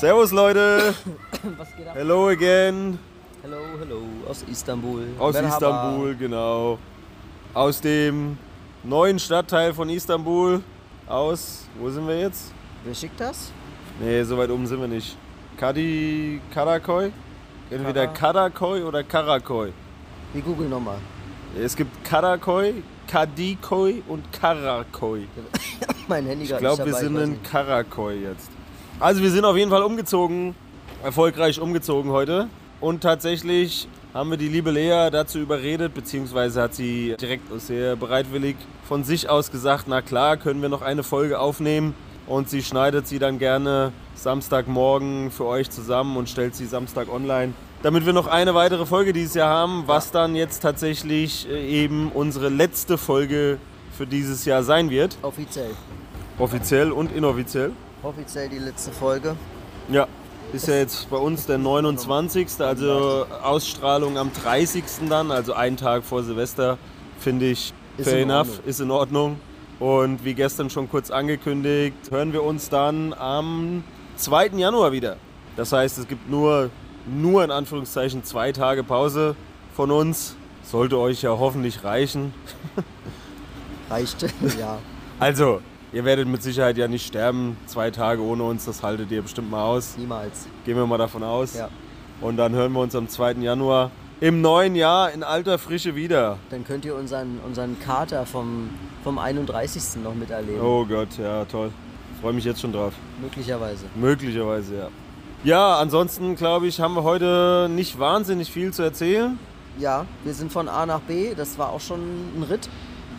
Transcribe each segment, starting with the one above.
Servus Leute! Was geht ab? Hello again! Hello, hello, aus Istanbul. Aus Merhaba. Istanbul, genau. Aus dem neuen Stadtteil von Istanbul. Aus, wo sind wir jetzt? Wer schickt das? Nee, so weit oben sind wir nicht. Kadi Karakoy? Entweder Karakoy oder Karakoy. Wir googeln nochmal. Es gibt Karakoy, Kadikoy und Karakoy. mein Handy Ich glaube, wir sind in. Karakoy jetzt. Also wir sind auf jeden Fall umgezogen, erfolgreich umgezogen heute. Und tatsächlich haben wir die liebe Lea dazu überredet, beziehungsweise hat sie direkt sehr bereitwillig von sich aus gesagt, na klar, können wir noch eine Folge aufnehmen. Und sie schneidet sie dann gerne Samstagmorgen für euch zusammen und stellt sie Samstag online. Damit wir noch eine weitere Folge dieses Jahr haben, was dann jetzt tatsächlich äh, eben unsere letzte Folge für dieses Jahr sein wird. Offiziell. Offiziell und inoffiziell. Offiziell die letzte Folge. Ja, ist ja jetzt bei uns der 29. Also Ausstrahlung am 30. dann, also einen Tag vor Silvester, finde ich Ist fair in enough, Ordnung. ist in Ordnung. Und wie gestern schon kurz angekündigt, hören wir uns dann am 2. Januar wieder. Das heißt, es gibt nur, nur in Anführungszeichen zwei Tage Pause von uns. Sollte euch ja hoffentlich reichen. Reicht. ja. Also, ihr werdet mit Sicherheit ja nicht sterben. Zwei Tage ohne uns, das haltet ihr bestimmt mal aus. Niemals. Gehen wir mal davon aus. Ja. Und dann hören wir uns am 2. Januar im neuen Jahr in alter Frische wieder. Dann könnt ihr unseren, unseren Kater vom, vom 31. noch miterleben. Oh Gott, ja, toll. Freue mich jetzt schon drauf. Möglicherweise. Möglicherweise, ja. Ja, ansonsten glaube ich, haben wir heute nicht wahnsinnig viel zu erzählen. Ja, wir sind von A nach B. Das war auch schon ein Ritt.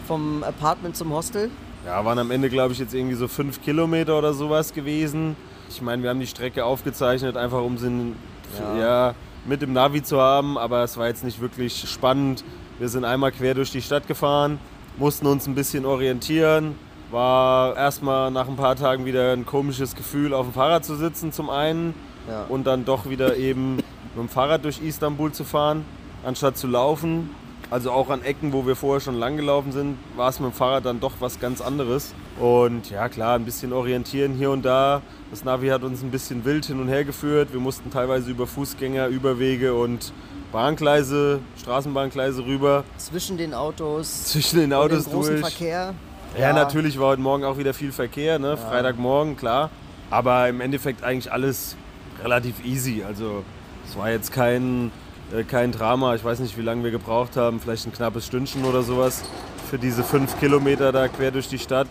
Vom Apartment zum Hostel. Ja, waren am Ende, glaube ich, jetzt irgendwie so fünf Kilometer oder sowas gewesen. Ich meine, wir haben die Strecke aufgezeichnet, einfach um sie Ja. ja. mit dem Navi zu haben, aber es war jetzt nicht wirklich spannend. Wir sind einmal quer durch die Stadt gefahren, mussten uns ein bisschen orientieren. War erstmal nach ein paar Tagen wieder ein komisches Gefühl, auf dem Fahrrad zu sitzen, zum einen, Ja. und dann doch wieder eben mit dem Fahrrad durch Istanbul zu fahren, anstatt zu laufen. Also auch an Ecken, wo wir vorher schon lang gelaufen sind, war es mit dem Fahrrad dann doch was ganz anderes. Und ja klar, ein bisschen orientieren hier und da. Das Navi hat uns ein bisschen wild hin und her geführt. Wir mussten teilweise über Fußgänger, Überwege und Bahngleise, Straßenbahngleise rüber. Zwischen den Autos. Zwischen den und Autos dem großen durch. Verkehr. Ja, natürlich war heute Morgen auch wieder viel Verkehr, ne? Freitagmorgen, klar. Aber im Endeffekt eigentlich alles relativ easy. Also es war jetzt kein, äh, kein Drama. Ich weiß nicht, wie lange wir gebraucht haben. Vielleicht ein knappes Stündchen oder sowas für diese fünf Kilometer da quer durch die Stadt.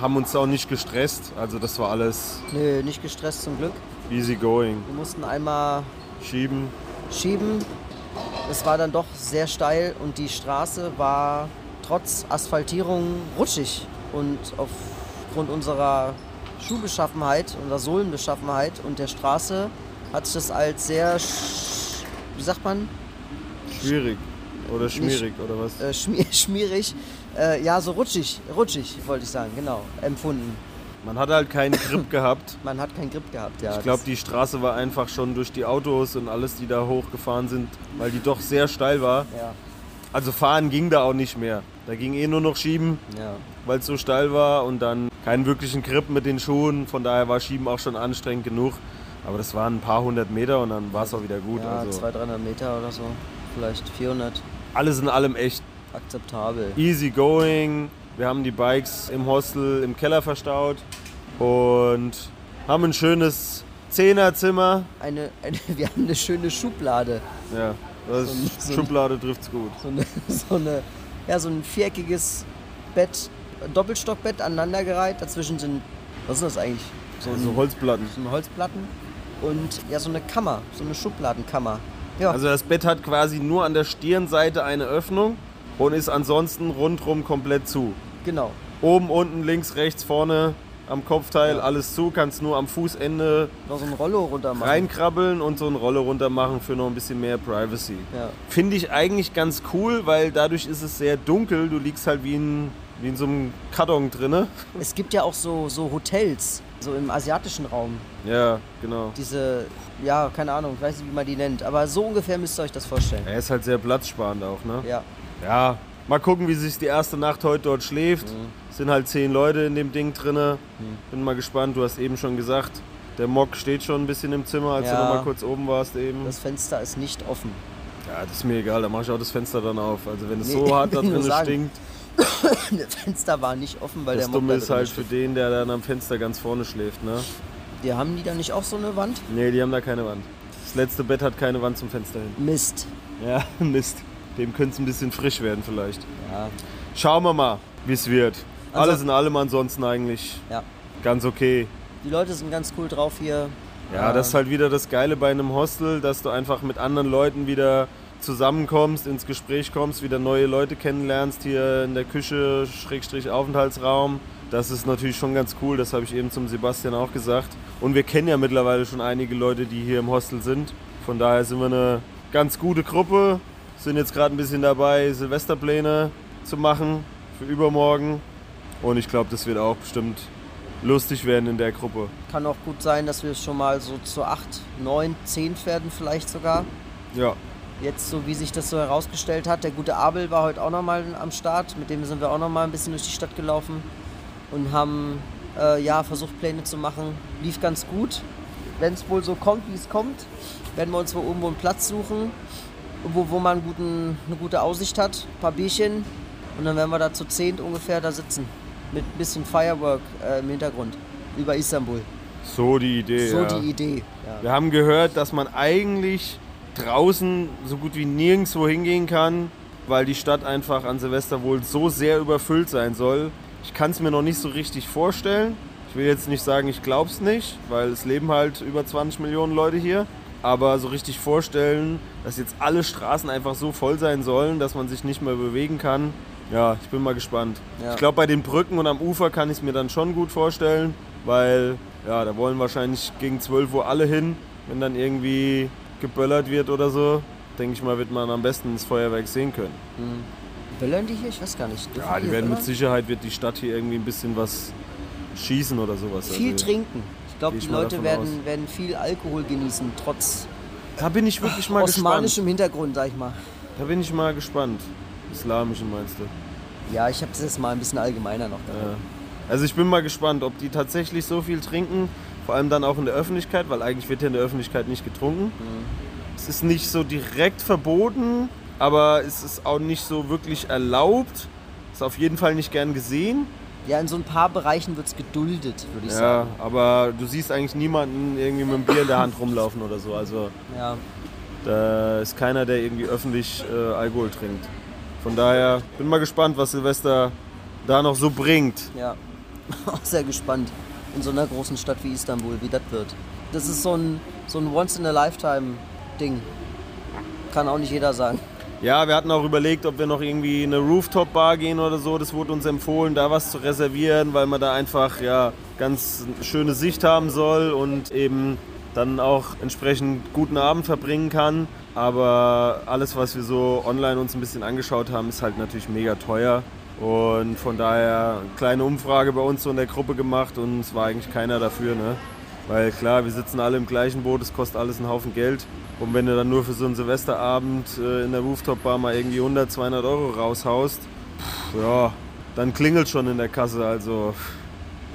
Haben uns auch nicht gestresst. Also das war alles Nö, nicht gestresst zum Glück. easy going. Wir mussten einmal Schieben. schieben. Es war dann doch sehr steil und die Straße war trotz Asphaltierung rutschig. Und aufgrund unserer Schuhbeschaffenheit, unserer Sohlenbeschaffenheit und der Straße hat sich das als sehr, wie sagt man, Schwierig. Oder schmierig oder was? äh, schmier schmierig, äh, ja so rutschig, rutschig wollte ich sagen, genau, empfunden. Man hat halt keinen Grip gehabt. Man hat keinen Grip gehabt, ja. Ich glaube, die Straße war einfach schon durch die Autos und alles, die da hochgefahren sind, weil die doch sehr steil war. ja, Also fahren ging da auch nicht mehr. Da ging eh nur noch Schieben, ja. weil es so steil war und dann keinen wirklichen Grip mit den Schuhen. Von daher war Schieben auch schon anstrengend genug. Aber das waren ein paar hundert Meter und dann war es auch wieder gut. ja also 200, 300 Meter oder so, vielleicht 400, alles in allem echt akzeptabel. easy going. Wir haben die Bikes im Hostel im Keller verstaut und haben ein schönes Zehnerzimmer. Eine, eine, wir haben eine schöne Schublade. Ja, das So ein- so ein- Schublade trifft's gut. So, eine, so, eine, ja, so ein viereckiges Bett, Doppelstockbett aneinandergereiht. Dazwischen sind, was ist das eigentlich? So, ein, So Holzplatten. so ein Holzplatten und ja, so eine Kammer, so eine Schubladenkammer. Ja, Also das Bett hat quasi nur an der Stirnseite eine Öffnung und ist ansonsten rundrum komplett zu. genau. Oben, unten, links, rechts, vorne am Kopfteil, alles zu, kannst nur am Fußende Noch so ein Rollo runter machen. reinkrabbeln und so eine Rolle runter machen für noch ein bisschen mehr Privacy. Ja. Finde ich eigentlich ganz cool, weil dadurch ist es sehr dunkel. Du liegst halt wie in, wie in so einem Karton drinne. Es gibt ja auch so, so Hotels, so im asiatischen Raum. Ja, genau. Diese, ja, keine Ahnung, ich weiß nicht, wie man die nennt. Aber so ungefähr müsst ihr euch das vorstellen. Er ist halt sehr platzsparend auch, ne? Ja. Ja, mal gucken, wie sich die erste Nacht heute dort schläft. Es sind halt zehn Leute in dem Ding drinne. Bin mal gespannt. Du hast eben schon gesagt, der Mock steht schon ein bisschen im Zimmer, als du Ja. noch mal kurz oben warst eben. Das Fenster ist nicht offen. ja, das ist mir egal. Da mache ich auch das Fenster dann auf. Also wenn es Nee, so hart da drin stinkt. Das Fenster war nicht offen, weil Das der Mob Dumme ist halt für den, der dann am Fenster ganz vorne schläft, ne? Die haben die da nicht auch so eine Wand? Nee, die haben da keine Wand. Das letzte Bett hat keine Wand zum Fenster hin. Mist. Ja, Mist. Dem könnte es ein bisschen frisch werden vielleicht. Ja. Schauen wir mal, wie es wird. Also- Alles in allem ansonsten eigentlich ja. ganz okay. Die Leute sind ganz cool drauf hier. Ja, das ist halt wieder das Geile bei einem Hostel, dass du einfach mit anderen Leuten wieder zusammenkommst, ins Gespräch kommst, wieder neue Leute kennenlernst hier in der Küche, Schrägstrich Aufenthaltsraum. Das ist natürlich schon ganz cool, das habe ich eben zum Sebastian auch gesagt. Und wir kennen ja mittlerweile schon einige Leute, die hier im Hostel sind. Von daher sind wir eine ganz gute Gruppe. Sind jetzt gerade ein bisschen dabei, Silvesterpläne zu machen für übermorgen. Und ich glaube, das wird auch bestimmt lustig werden in der Gruppe. Kann auch gut sein, dass wir schon mal so zu 8, 9, 10 werden vielleicht sogar. Ja, Jetzt, so wie sich das so herausgestellt hat, der gute Abel war heute auch nochmal am Start. Mit dem sind wir auch nochmal ein bisschen durch die Stadt gelaufen und haben äh, ja, versucht, Pläne zu machen. Lief ganz gut. Wenn es wohl so kommt, wie es kommt, werden wir uns wohl irgendwo einen Platz suchen, wo, wo man guten, eine gute Aussicht hat. Ein paar Bierchen. Und dann werden wir da zu zehnt ungefähr da sitzen. Mit ein bisschen Firework äh, im Hintergrund. Über Istanbul. so die Idee. So ja. die Idee. Ja. Wir haben gehört, dass man eigentlich draußen so gut wie nirgendwo hingehen kann, weil die Stadt einfach an Silvester wohl so sehr überfüllt sein soll. Ich kann es mir noch nicht so richtig vorstellen. Ich will jetzt nicht sagen, ich glaube es nicht, weil es leben halt über 20 Millionen Leute hier. Aber so richtig vorstellen, dass jetzt alle Straßen einfach so voll sein sollen, dass man sich nicht mehr bewegen kann. Ja, ich bin mal gespannt. Ja. Ich glaube, bei den Brücken und am Ufer kann ich es mir dann schon gut vorstellen, weil ja, da wollen wahrscheinlich gegen 12 Uhr alle hin. Wenn dann irgendwie geböllert wird oder so, denke ich mal, wird man am besten das Feuerwerk sehen können. Böllern die hier? Ich weiß gar nicht. Dürfen Ja, die werden mit böllern? Sicherheit, wird die Stadt hier irgendwie ein bisschen was schießen oder sowas. Viel Also, trinken. Ich glaube, ich die Leute werden, werden viel Alkohol genießen, trotz Da bin ich wirklich mal gespannt. osmanischem Hintergrund, sag ich mal. Da bin ich mal gespannt. Islamischen meinst du? Ja, ich habe das jetzt mal ein bisschen allgemeiner noch. Ja. Also ich bin mal gespannt, ob die tatsächlich so viel trinken, vor allem dann auch in der Öffentlichkeit, weil eigentlich wird ja in der Öffentlichkeit nicht getrunken. Es ist nicht so direkt verboten, aber es ist auch nicht so wirklich erlaubt. Ist auf jeden Fall nicht gern gesehen. Ja, in so ein paar Bereichen wird es geduldet, würde ich Ja, sagen. aber du siehst eigentlich niemanden irgendwie mit einem Bier in der Hand rumlaufen oder so. Also Ja. da ist keiner, der irgendwie öffentlich äh, Alkohol trinkt. Von daher bin mal gespannt, was Silvester da noch so bringt. ja. Auch sehr gespannt. In so einer großen Stadt wie Istanbul, wie das wird. Das ist so ein, so ein Once-in-a-Lifetime-Ding. Kann auch nicht jeder sagen. Ja, wir hatten auch überlegt, ob wir noch irgendwie in eine Rooftop-Bar gehen oder so. Das wurde uns empfohlen, da was zu reservieren, weil man da einfach ja ganz schöne Sicht haben soll und eben dann auch entsprechend guten Abend verbringen kann. Aber alles, was wir so online uns ein bisschen angeschaut haben, ist halt natürlich mega teuer. Und von daher eine kleine Umfrage bei uns so in der Gruppe gemacht und es war eigentlich keiner dafür. Ne? Weil klar, wir sitzen alle im gleichen Boot, es kostet alles einen Haufen Geld. Und wenn du dann nur für so einen Silvesterabend äh, in der Rooftop-Bar mal irgendwie 100, 200 Euro raushaust, pff, ja, dann klingelt schon in der Kasse. Also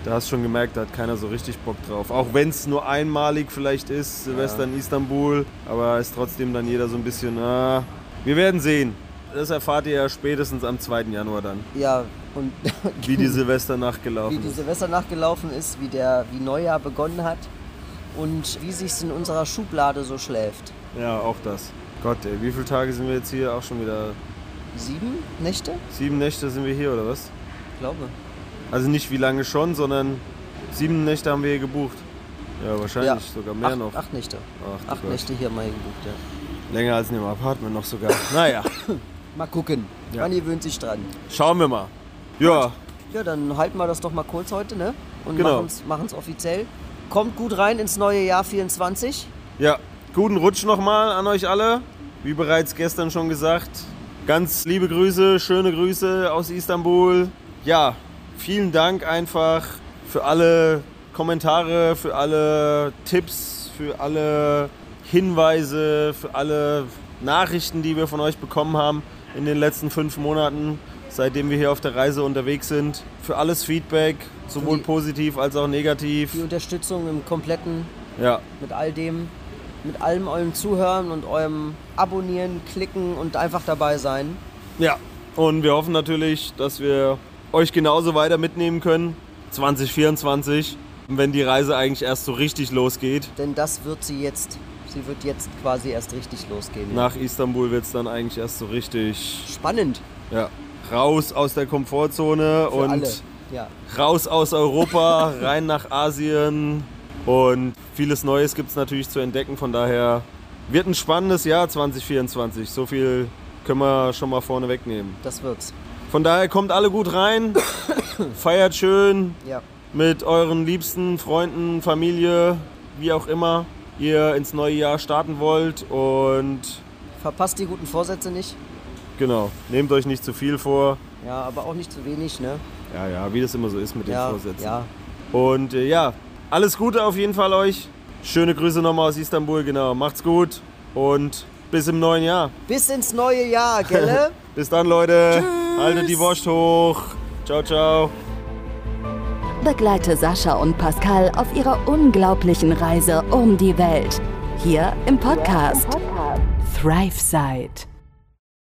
da hast du schon gemerkt, da hat keiner so richtig Bock drauf. Auch wenn es nur einmalig vielleicht ist, Silvester in Istanbul, aber ist trotzdem dann jeder so ein bisschen, ah, wir werden sehen. Das erfahrt ihr ja spätestens am 2. Januar dann, Ja, und wie die Silvesternacht wie gelaufen die ist. Silvesternacht gelaufen ist, wie, der, wie Neujahr begonnen hat und wie sich's in unserer Schublade so schläft. Ja, auch das. Gott, ey, wie viele Tage sind wir jetzt hier? Auch schon wieder Sieben Nächte? sieben Nächte sind wir hier oder was? Ich glaube. Also nicht wie lange schon, sondern sieben Nächte haben wir hier gebucht. Ja, wahrscheinlich Ja. sogar mehr acht, noch. Acht Nächte. Ach, Acht Gott. Nächte hier mal gebucht, ja. Länger als in dem Apartment noch sogar. Naja, Mal gucken. Ja. Man gewöhnt sich dran. schauen wir mal. Ja, Ja, dann halten wir das doch mal kurz heute, ne? und Genau. machen es offiziell. Kommt gut rein ins neue Jahr 24. Ja, guten Rutsch nochmal an euch alle. Wie bereits gestern schon gesagt, ganz liebe Grüße, schöne Grüße aus Istanbul. Ja, vielen Dank einfach für alle Kommentare, für alle Tipps, für alle Hinweise, für alle Nachrichten, die wir von euch bekommen haben in den letzten fünf Monaten, seitdem wir hier auf der Reise unterwegs sind. Für alles Feedback, sowohl Die- positiv als auch negativ. Die Unterstützung im kompletten, Ja, mit all dem, mit allem eurem Zuhören und eurem Abonnieren, Klicken und einfach dabei sein. Ja, und wir hoffen natürlich, dass wir euch genauso weiter mitnehmen können 2024, wenn die Reise eigentlich erst so richtig losgeht. Denn das wird sie jetzt, sie wird jetzt quasi erst richtig losgehen. Nach Istanbul wird es dann eigentlich erst so richtig Spannend ja, raus aus der Komfortzone für und alle. Ja. raus aus Europa, rein nach Asien. Und vieles Neues gibt es natürlich zu entdecken. Von daher wird ein spannendes Jahr 2024. So viel können wir schon mal vorne wegnehmen. Das wird's. Von daher kommt alle gut rein, feiert schön, Ja. Mit euren Liebsten, Freunden, Familie, wie auch immer ihr ins neue Jahr starten wollt. Und Verpasst die guten Vorsätze nicht. genau, nehmt euch nicht zu viel vor. Ja, aber auch nicht zu wenig, ne? Ja, ja, wie das immer so ist mit den Ja, Vorsätzen. ja. Und äh, ja, alles Gute auf jeden Fall euch. Schöne Grüße nochmal aus Istanbul, genau. Macht's gut und bis im neuen Jahr. Bis ins neue Jahr, gell? Bis dann, Leute. Haltet die Wurst hoch. Ciao, ciao. Begleite Sascha und Pascal auf ihrer unglaublichen Reise um die Welt. Hier im Podcast ThriveSide.